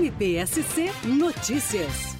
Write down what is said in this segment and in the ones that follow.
NPSC Notícias.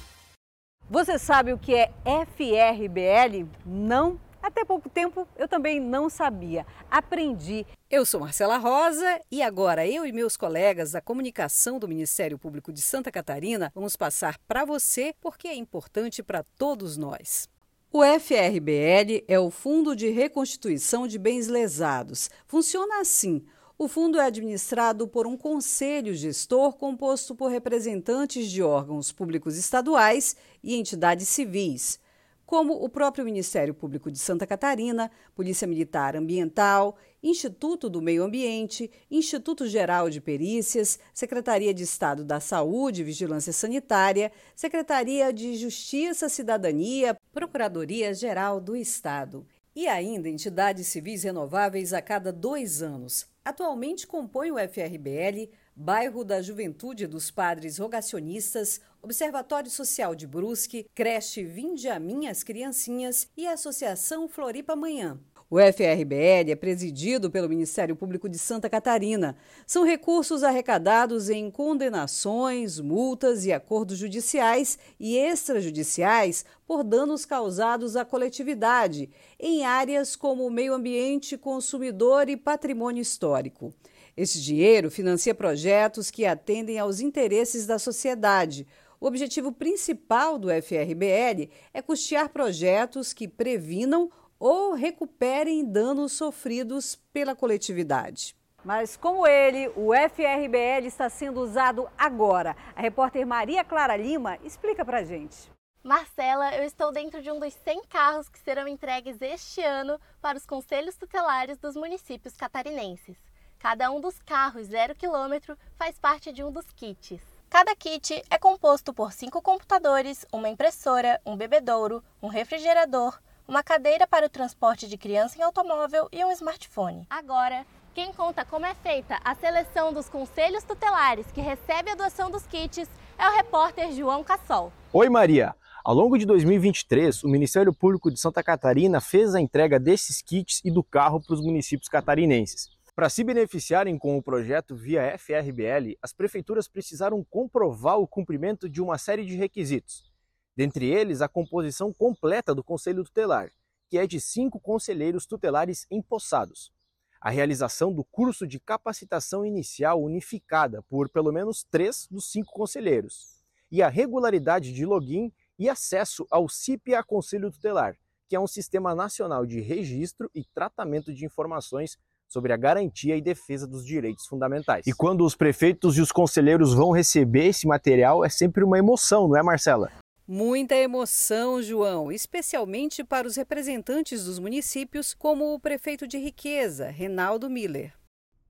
Você sabe o que é FRBL? Não? Até pouco tempo eu também não sabia. Aprendi. Eu sou Marcela Rosa e agora eu e meus colegas da comunicação do Ministério Público de Santa Catarina vamos passar para você porque é importante para todos nós. O FRBL é o Fundo de Reconstituição de Bens Lesados. Funciona assim. O fundo é administrado por um conselho gestor composto por representantes de órgãos públicos estaduais e entidades civis, como o próprio Ministério Público de Santa Catarina, Polícia Militar Ambiental, Instituto do Meio Ambiente, Instituto Geral de Perícias, Secretaria de Estado da Saúde e Vigilância Sanitária, Secretaria de Justiça, Cidadania, Procuradoria Geral do Estado. E ainda entidades civis renováveis a cada dois anos, Atualmente compõe o FRBL, Bairro da Juventude dos Padres Rogacionistas, Observatório Social de Brusque, Creche Vinde a Minhas Criancinhas e Associação Floripa Manhã. O FRBL é presidido pelo Ministério Público de Santa Catarina. São recursos arrecadados em condenações, multas e acordos judiciais e extrajudiciais por danos causados à coletividade, em áreas como meio ambiente, consumidor e patrimônio histórico. Esse dinheiro financia projetos que atendem aos interesses da sociedade. O objetivo principal do FRBL é custear projetos que previnam ou recuperem danos sofridos pela coletividade. Mas como ele, o FRBL está sendo usado agora? A repórter Maria Clara Lima explica pra gente. Marcela, eu estou dentro de um dos 100 carros que serão entregues este ano para os conselhos tutelares dos municípios catarinenses. Cada um dos carros zero quilômetro faz parte de um dos kits. Cada kit é composto por cinco computadores, uma impressora, um bebedouro, um refrigerador, uma cadeira para o transporte de criança em automóvel e um smartphone. Agora, quem conta como é feita a seleção dos conselhos tutelares que recebe a doação dos kits é o repórter João Cassol. Oi, Maria! Ao longo de 2023, o Ministério Público de Santa Catarina fez a entrega desses kits e do carro para os municípios catarinenses. Para se beneficiarem com o projeto via FRBL, as prefeituras precisaram comprovar o cumprimento de uma série de requisitos, dentre eles a composição completa do Conselho Tutelar, que é de cinco conselheiros tutelares empossados, a realização do curso de capacitação inicial unificada por pelo menos três dos cinco conselheiros, e a regularidade de login e acesso ao CIPA Conselho Tutelar, que é um sistema nacional de registro e tratamento de informações sobre a garantia e defesa dos direitos fundamentais. E quando os prefeitos e os conselheiros vão receber esse material, é sempre uma emoção, não é, Marcela? Muita emoção, João, especialmente para os representantes dos municípios, como o prefeito de Riqueza, Renaldo Miller.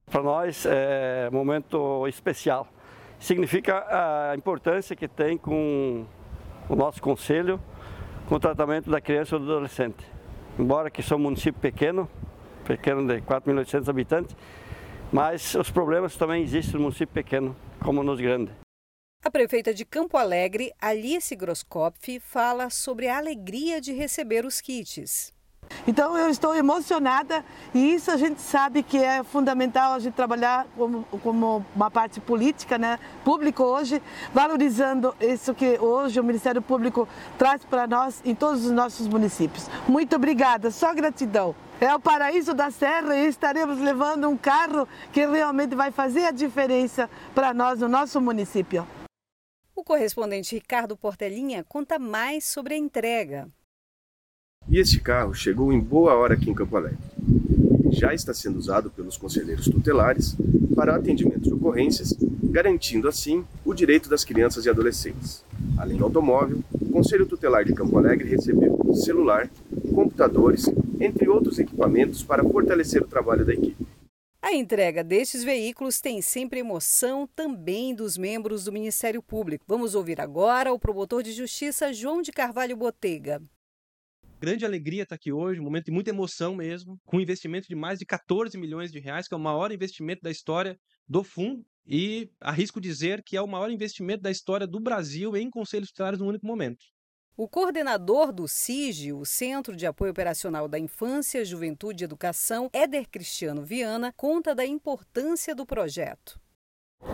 Para nós é um momento especial. Significa a importância que tem com o nosso conselho com o tratamento da criança e do adolescente. Embora que somos um município pequeno, pequeno de 4.800 habitantes, mas os problemas também existem no município pequeno, como nos grandes. A prefeita de Campo Alegre, Alice Groskopf, fala sobre a alegria de receber os kits. Então eu estou emocionada e isso a gente sabe que é fundamental a gente trabalhar como, como uma parte política, né, público hoje, valorizando isso que hoje o Ministério Público traz para nós em todos os nossos municípios. Muito obrigada, só gratidão. É o paraíso da Serra e estaremos levando um carro que realmente vai fazer a diferença para nós no nosso município. O correspondente Ricardo Portelinha conta mais sobre a entrega. E este carro chegou em boa hora aqui em Campo Alegre. Ele já está sendo usado pelos conselheiros tutelares para atendimento de ocorrências, garantindo assim o direito das crianças e adolescentes. Além do automóvel, o Conselho Tutelar de Campo Alegre recebeu celular, computadores, entre outros equipamentos para fortalecer o trabalho da equipe. A entrega destes veículos tem sempre emoção também dos membros do Ministério Público. Vamos ouvir agora o promotor de justiça João de Carvalho Botega. Grande alegria estar aqui hoje, um momento de muita emoção mesmo, com um investimento de mais de 14 milhões de reais, que é o maior investimento da história do fundo. E arrisco dizer que é o maior investimento da história do Brasil em conselhos tutelares no único momento. O coordenador do CIGE, o Centro de Apoio Operacional da Infância, Juventude e Educação, Éder Cristiano Viana, conta da importância do projeto.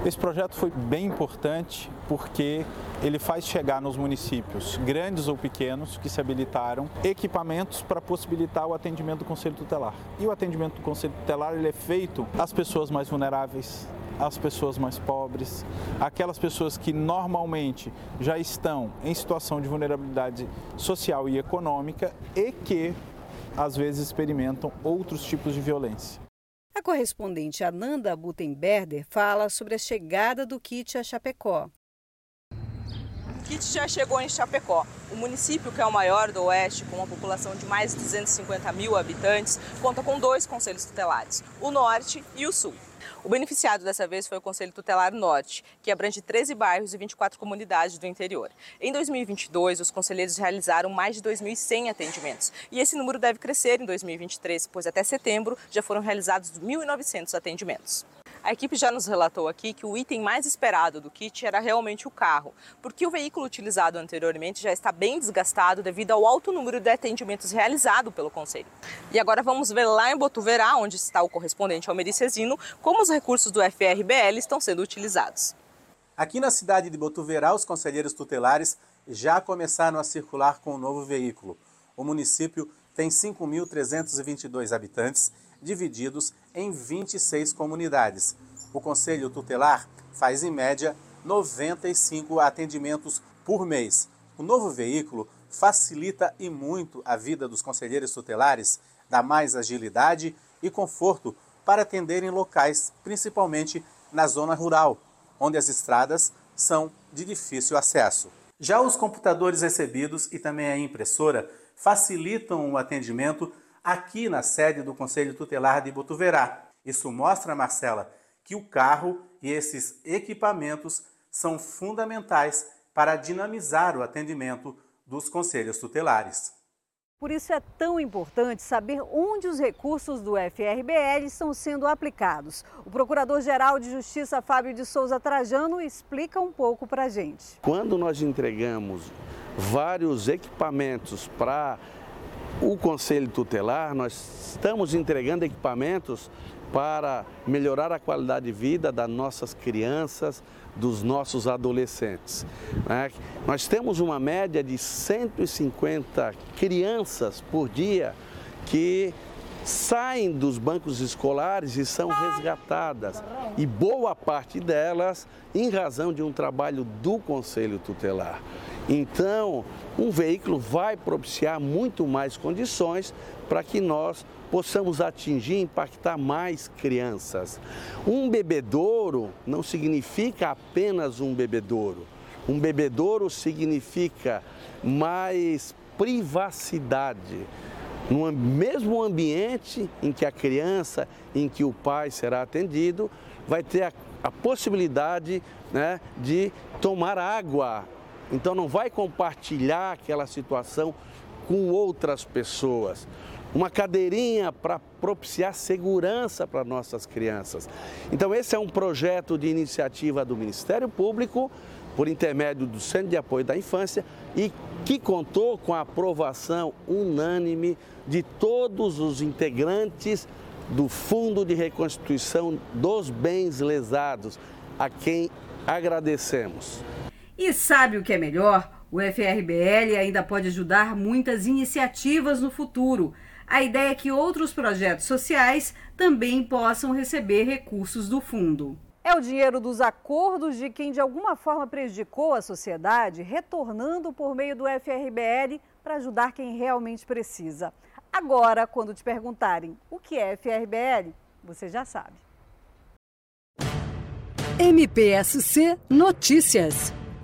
Esse projeto foi bem importante porque ele faz chegar nos municípios, grandes ou pequenos, que se habilitaram, equipamentos para possibilitar o atendimento do Conselho Tutelar. E o atendimento do Conselho Tutelar ele é feito às pessoas mais vulneráveis, às pessoas mais pobres, aquelas pessoas que normalmente já estão em situação de vulnerabilidade social e econômica e que às vezes experimentam outros tipos de violência. A correspondente Ananda Butenberder fala sobre a chegada do kit a Chapecó. O kit já chegou em Chapecó. O município, que é o maior do Oeste, com uma população de mais de 250 mil habitantes, conta com dois conselhos tutelares, o Norte e o Sul. O beneficiado dessa vez foi o Conselho Tutelar Norte, que abrange 13 bairros e 24 comunidades do interior. Em 2022, os conselheiros realizaram mais de 2.100 atendimentos. E esse número deve crescer em 2023, pois até setembro já foram realizados 1.900 atendimentos. A equipe já nos relatou aqui que o item mais esperado do kit era realmente o carro, porque o veículo utilizado anteriormente já está bem desgastado devido ao alto número de atendimentos realizado pelo Conselho. E agora vamos ver lá em Botuverá, onde está o correspondente Almeri Cezino, como os recursos do FRBL estão sendo utilizados. Aqui na cidade de Botuverá, os conselheiros tutelares já começaram a circular com o novo veículo. O município tem 5.322 habitantes divididos em 26 comunidades. O Conselho Tutelar faz, em média, 95 atendimentos por mês. O novo veículo facilita e muito a vida dos conselheiros tutelares, dá mais agilidade e conforto para atender em locais, principalmente na zona rural, onde as estradas são de difícil acesso. Já os computadores recebidos e também a impressora facilitam o atendimento aqui na sede do Conselho Tutelar de Botuverá. Isso mostra, Marcela, que o carro e esses equipamentos são fundamentais para dinamizar o atendimento dos conselhos tutelares. Por isso é tão importante saber onde os recursos do FRBL estão sendo aplicados. O Procurador-Geral de Justiça, Fábio de Souza Trajano, explica um pouco para a gente. Quando nós entregamos vários equipamentos para o Conselho Tutelar, nós estamos entregando equipamentos para melhorar a qualidade de vida das nossas crianças, dos nossos adolescentes. Né? Nós temos uma média de 150 crianças por dia que saem dos bancos escolares e são resgatadas. E boa parte delas em razão de um trabalho do Conselho Tutelar. Então, um veículo vai propiciar muito mais condições para que nós possamos atingir e impactar mais crianças. Um bebedouro não significa apenas um bebedouro. Um bebedouro significa mais privacidade. No mesmo ambiente em que a criança, em que o pai será atendido, vai ter a, a possibilidade né, de tomar água então não vai compartilhar aquela situação com outras pessoas. Uma cadeirinha para propiciar segurança para nossas crianças. Então esse é um projeto de iniciativa do Ministério Público por intermédio do Centro de Apoio da Infância e que contou com a aprovação unânime de todos os integrantes do Fundo de Reconstituição dos Bens Lesados, a quem agradecemos. E sabe o que é melhor? O FRBL ainda pode ajudar muitas iniciativas no futuro. A ideia é que outros projetos sociais também possam receber recursos do fundo. É o dinheiro dos acordos de quem de alguma forma prejudicou a sociedade, retornando por meio do FRBL para ajudar quem realmente precisa. Agora, quando te perguntarem o que é FRBL, você já sabe. MPSC Notícias